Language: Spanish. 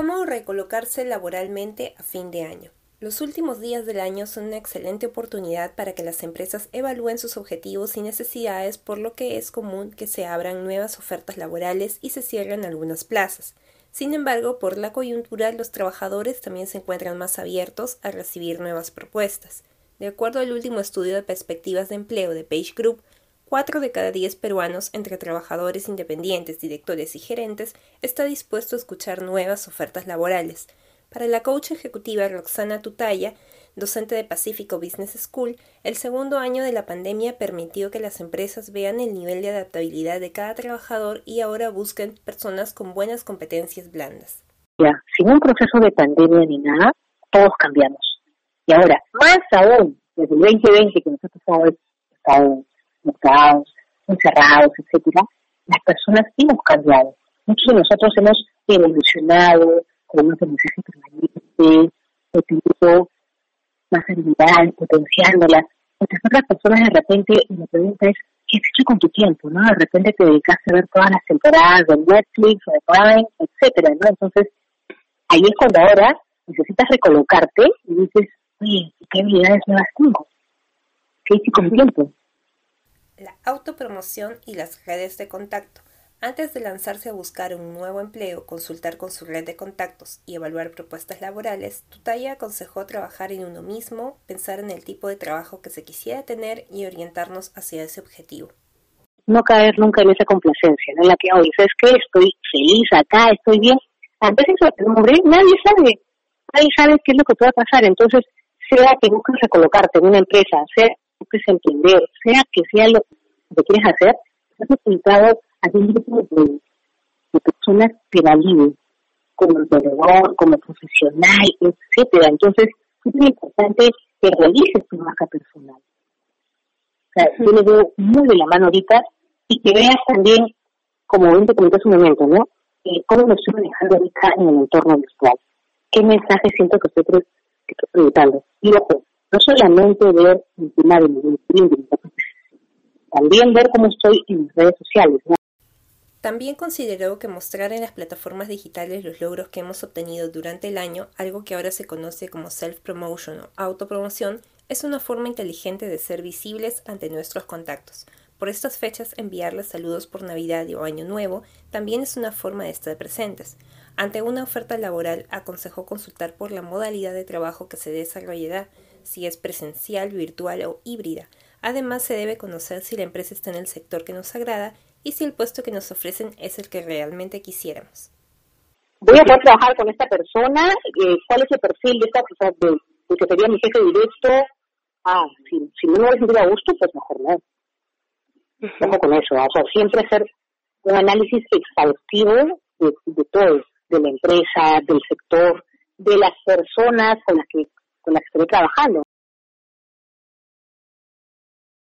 ¿Cómo recolocarse laboralmente a fin de año? Los últimos días del año son una excelente oportunidad para que las empresas evalúen sus objetivos y necesidades, por lo que es común que se abran nuevas ofertas laborales y se cierren algunas plazas. Sin embargo, por la coyuntura, los trabajadores también se encuentran más abiertos a recibir nuevas propuestas. De acuerdo al último estudio de perspectivas de empleo de Page Group, Cuatro de cada diez peruanos, entre trabajadores independientes, directores y gerentes, está dispuesto a escuchar nuevas ofertas laborales. Para la coach ejecutiva Roxana Tutaya, docente de Pacífico Business School, el segundo año de la pandemia permitió que las empresas vean el nivel de adaptabilidad de cada trabajador y ahora busquen personas con buenas competencias blandas. Ya, sin un proceso de pandemia ni nada, todos cambiamos. Y ahora, más aún, desde el 2020 que nosotros estamos encerrados, etcétera, las personas hemos cambiado. Muchos de nosotros hemos evolucionado con un aprendizaje permanente, utilizando más habilidades, potenciándolas. Otras otras personas de repente, la pregunta es, ¿qué has hecho con tu tiempo? ¿no? De repente te dedicaste a ver todas las temporadas de Netflix de Prime, etcétera, ¿no? Entonces, ahí es cuando ahora necesitas recolocarte y dices, oye, ¿qué habilidades nuevas tengo? ¿Qué hice con mi tiempo? La autopromoción y las redes de contacto. Antes de lanzarse a buscar un nuevo empleo, consultar con su red de contactos y evaluar propuestas laborales, Tutaya aconsejó trabajar en uno mismo, pensar en el tipo de trabajo que se quisiera tener y orientarnos hacia ese objetivo. No caer nunca en esa complacencia, en la que, hoy ¿sabes qué? Estoy feliz acá, estoy bien. Antes de hombre, nadie sabe. Nadie sabe qué es lo que pueda pasar. Entonces, sea que busques recolocarte en una empresa, es emprender, sea que sea lo que quieres hacer, has necesitado a un grupo de, personas que validen como emprendedor, como profesional, etcétera. Entonces, es muy importante que realices tu marca personal. O sea, yo le veo muy de la mano ahorita y que veas también, como bien te comenté hace un momento, ¿no? Eh, cómo me estoy manejando ahorita en el entorno virtual. ¿Qué mensaje siento que estoy proyectando? Y ojo, no solamente ver el tema de mi también ver cómo estoy en las redes sociales. También consideró que mostrar en las plataformas digitales los logros que hemos obtenido durante el año, algo que ahora se conoce como self-promotion o autopromoción, es una forma inteligente de ser visibles ante nuestros contactos. Por estas fechas, enviarles saludos por Navidad o Año Nuevo también es una forma de estar presentes. Ante una oferta laboral, aconsejó consultar por la modalidad de trabajo que se desarrollará, si es presencial, virtual o híbrida. Además, se debe conocer si la empresa está en el sector que nos agrada y si el puesto que nos ofrecen es el que realmente quisiéramos. Voy a poder trabajar con esta persona, eh, cuál es el perfil de esta persona, de, que sería mi jefe directo. Ah, si, si no me voy a a gusto, pues mejor no. Ojo con eso, o sea, siempre hacer un análisis exhaustivo de, de todo, de la empresa, del sector, de las personas con las que estoy trabajando.